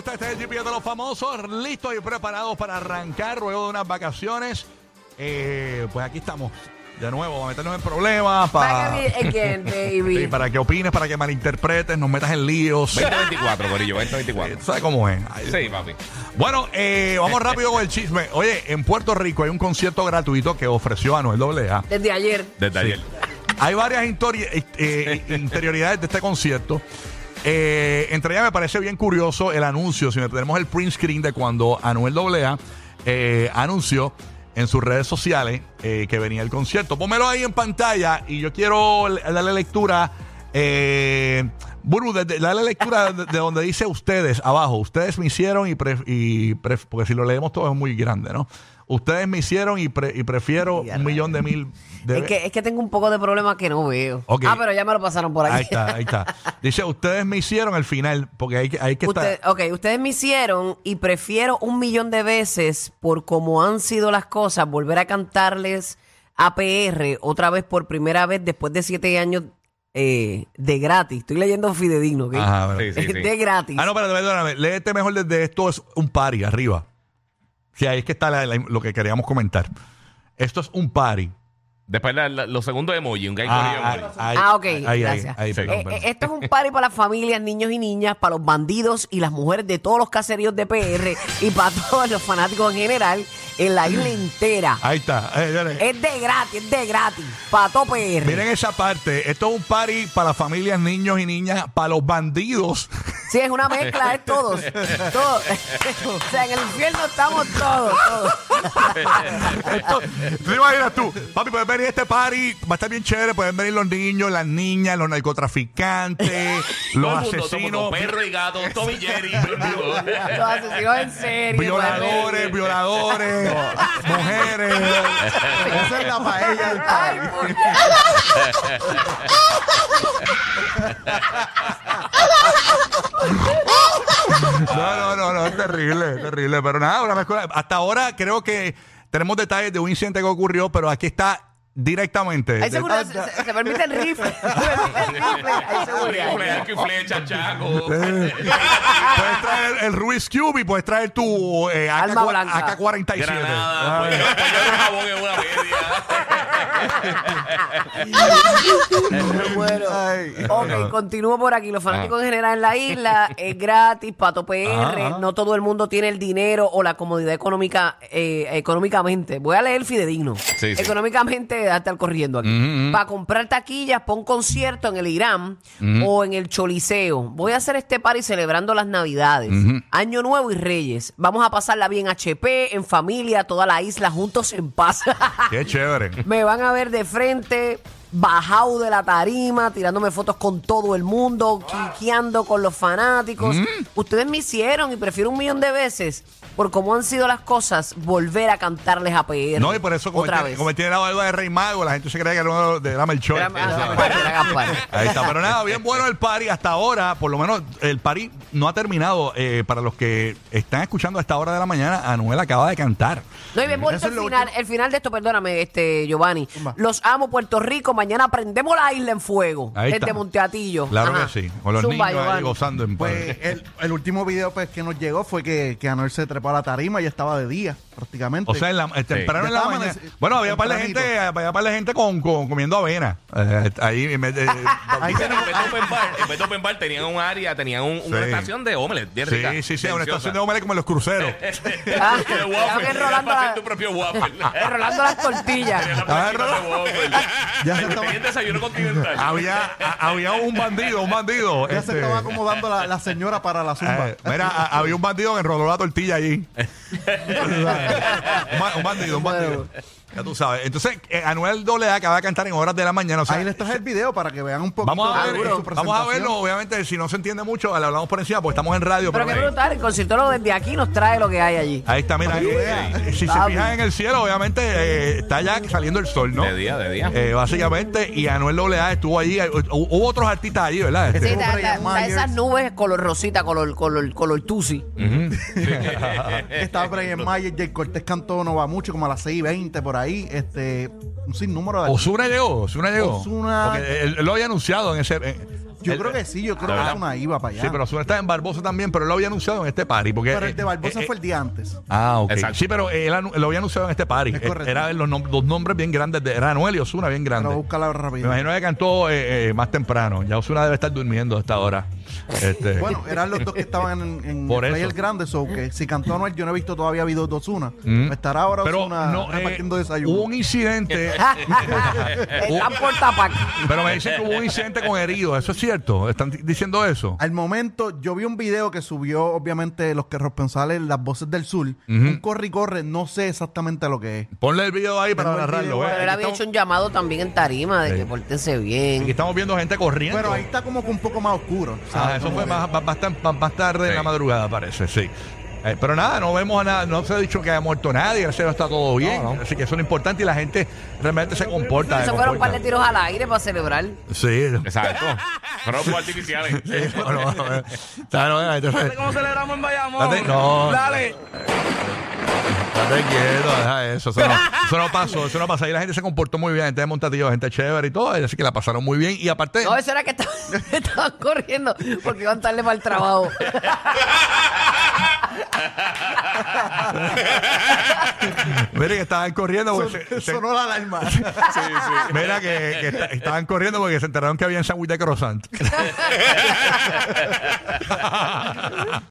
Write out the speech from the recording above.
gusta? Este es el GPS de los famosos, listos y preparados para arrancar luego de unas vacaciones. Eh, pues aquí estamos de nuevo, a meternos en problemas, Back para, again, baby. Sí, para que opines, para que malinterpretes, nos metas en líos. 2024, Corillo, 2024. ¿Tú ¿Sabes cómo es? Ay, Sí, papi. Bueno, eh, vamos rápido con el chisme. Oye, en Puerto Rico hay un concierto gratuito que ofreció Anuel AA. Desde ayer. Desde ayer. Hay varias eh, eh, interioridades de este concierto. Eh, entre ellas me parece bien curioso el anuncio, si tenemos el print screen de cuando Anuel AA eh, anunció en sus redes sociales eh, que venía el concierto. Pónmelo ahí en pantalla y yo quiero le- darle lectura. Eh, Buru, de- de- dale lectura de, de donde dice ustedes abajo. Ustedes me hicieron y, pre- y pref- porque si lo leemos todo es muy grande, ¿no? Ustedes me hicieron y, pre- y prefiero un millón de mil de Es que, es que tengo un poco de problema que no veo. Ah, pero ya me lo pasaron por aquí. Ahí está, ahí está. Dice, ustedes me hicieron el final, porque hay que, hay que Usted- estar. ok, ustedes me hicieron y prefiero un millón de veces por cómo han sido las cosas volver a cantarles APR otra vez por primera vez después de siete años eh, de gratis. Estoy leyendo fidedigno, ¿ok? Ajá, bueno. Sí, sí, sí. de gratis. Ah, no, pero perdóname, léete mejor desde esto es un party arriba. Sí, ahí es que está la- la- lo que queríamos comentar. Esto es un party. Después la- la- los segundos emoji, un gay Ah, emoji. ahí, Ah, ok, ahí, ahí, gracias. ahí, perdón, Eh, perdón. eh, esto es un party para las familias, niños y niñas, para los bandidos y las mujeres de todos los caseríos de PR y para todos los fanáticos en general en la isla entera. Ahí está. Eh, Es de gratis, es de gratis. Para todo PR. Miren esa parte. Esto es un party para familias, niños y niñas, para los bandidos. Sí, es una mezcla, es todos. todos. o sea, en el infierno estamos todos, todos. Esto, ¿Te imaginas tú? Papi, pueden venir a este party, va a estar bien chévere, pueden venir los niños, las niñas, los narcotraficantes, Todo los el mundo, todo asesinos, mundo, perro y gato, Tommy Jerry. Los asesinos en serio. violadores, violadores, mujeres. Esa es la paella del Ay, party. puñeta. No, no, no, no, es terrible, es terrible. Pero nada, una mezcla. Hasta ahora creo que tenemos detalles de un incidente que ocurrió, pero aquí está directamente. Hay seguridad, se, se- se permite el rifle. Se permite el rifle. Hay seguridad. Rifle, flecha, chaco. puedes traer el Ruiz Cube y puedes traer tu eh, AK, Alma blanca. AK-47. Granada, Ah, pues yo yo jabón en una media. Me muero. Ok, continúo por aquí. Los fanáticos en general en la isla es gratis, pato PR. Ajá. No todo el mundo tiene el dinero o la comodidad económica eh, económicamente. Voy a leer fidedigno. Sí, sí. Económicamente, a estar corriendo aquí. Para comprar taquillas para un concierto en el Irán o en el Choliseo. Voy a hacer este party celebrando las Navidades, Año Nuevo y Reyes. Vamos a pasarla bien HP, en familia, toda la isla, juntos en paz. Qué chévere. Me van a ver de frente, bajado de la tarima, tirándome fotos con todo el mundo, quiqueando con los fanáticos. Ustedes me hicieron y prefiero un millón de veces, por cómo han sido las cosas, volver a cantarles a PR. No, y por eso, como, otra tiene, vez. como tiene la barba de Rey Mago, la gente se cree que era uno de la Melchor. Era- era Gaspar, era Gaspar. Ahí está, pero nada, bien bueno el party hasta ahora, por lo menos el party no ha terminado. eh, para los que están escuchando a esta hora de la mañana, Anuel acaba de cantar. No, y bien bonito el final, el final de esto, perdóname, este Giovanni. Los amo, Puerto Rico. Mañana prendemos la isla en fuego. Ahí desde está. Monteatillo. Claro Ajá. que sí, con los Zumba, niños ahí gozando en paz. Pues el, el último video pues, que nos llegó fue que, que Anuel se trepó a la tarima y estaba de día, prácticamente. O sea, en la, eh, temprano Ya en la estaba mañana. Bueno, había par de tempranito. gente, había par de gente con, con- comiendo avena. Eh, ahí en vez de- Ahí En tenemos- vez de open bar, en vez de open bar tenían un área, tenían un- una Sí. estación de omelette bien rica. Sí, sí, sí, una estación de hombres como en los cruceros. Ah, De estaban waffle. enrolando Era para la- hacer tu propio waffle. Enrolando las tortillas. La Ah, planchita de waffle. Ya se Y estaba- tenían desayuno continental. había, a- había un bandido, un bandido. ya se este, estaba acomodando la, la señora para la zumba. eh, mira, a- había un bandido que enroló la tortilla allí. un, ba- un bandido, un bandido. Ya tú sabes. Entonces, eh, Anuel AA acaba de cantar en horas de la mañana. O sea, Ahí les traje el video para que vean un poco vamos a, ver, de eh, su vamos a verlo. Obviamente, si no se entiende mucho, le hablamos por encima porque estamos en radio. Pero Pero, qué brutal, el conciertólogo desde aquí nos trae lo que hay allí. ahí está, mira. Vean. eh, si se fijan en el cielo, obviamente eh, está ya saliendo el sol, ¿no? De día, de día. Eh, básicamente, y Anuel AA estuvo allí. eh, hu- Hubo otros artistas allí, ¿verdad? Sí, Este, Brian da- da Myers. esas nubes color rosita, color, color, color tusi. Estaba Brian Mayer, Jay Cortés cantó No Va Mucho, como a las 6 y 20 por ahí. Este, un sinnúmero de Osuna llegó, Osuna llegó. Ozuna- Porque él, él lo había anunciado en ese. en- Yo El- creo que sí, yo creo ¿De que verdad? Osuna iba para allá. Sí, pero Osuna está en Barbosa también, pero él lo había anunciado en este party. Porque, Pero el de eh, Barbosa eh, fue el día antes. Ah, ok. Exacto. Sí, pero él anu- lo había anunciado en este party. Es Eh, correcto. Era los, nom- dos nombres bien grandes. De, era Anuel y Osuna bien Pero grandes. búscala Me rápido. imagino que cantó eh, eh, más temprano. Ya Osuna debe estar durmiendo a esta hora. Este, Bueno, eran los dos que estaban en, en Por el eso. Player Grande, so que si cantó Anuel, yo no he visto todavía videos de Osuna. Mm. Estará ahora pero Osuna no, eh, repartiendo desayuno. hubo un incidente. Están por tapac. pero me dicen que hubo un incidente con heridos. ¿Eso es cierto? ¿Están di- diciendo eso? Al momento, yo vi un video que subió, obviamente, los que responsables, las voces del sur. Un corre y corre, no sé exactamente lo que es. Ponle el video ahí para Tengo el narrarlo. video ¿ves? Pero él Aquí había hecho un llamado también en tarima de Sí. que pórtense aquí bien. estamos viendo gente corriendo. Pero ahí está como que un poco más oscuro. Ah, eso fue más, más, tarde en la madrugada, parece, sí. Eh, pero nada, no vemos a nada, no se ha dicho que haya muerto nadie, gracias a Dios está todo bien. Así que eso es lo importante y la gente realmente se comporta. Se fueron un par de tiros al aire para celebrar. Sí. Exacto. Fueron fuegos artificiales. Sí, no, no, no, Claro, no, entonces, ¿Cómo celebramos en Bayamón? Date- no. Dale. Estate quieto, deja eso. Eso no, eso no pasó, eso no pasó. Ahí la gente se comportó muy bien, gente de Montatillo, gente chévere y todo, así que la pasaron muy bien. Y aparte, No, eso era que estaban, estaban corriendo porque iban tarde para el trabajo. miren que estaban corriendo. se- se- Sonó la alarma. Mira que, que esta- estaban corriendo porque se enteraron que había sándwich de croissant.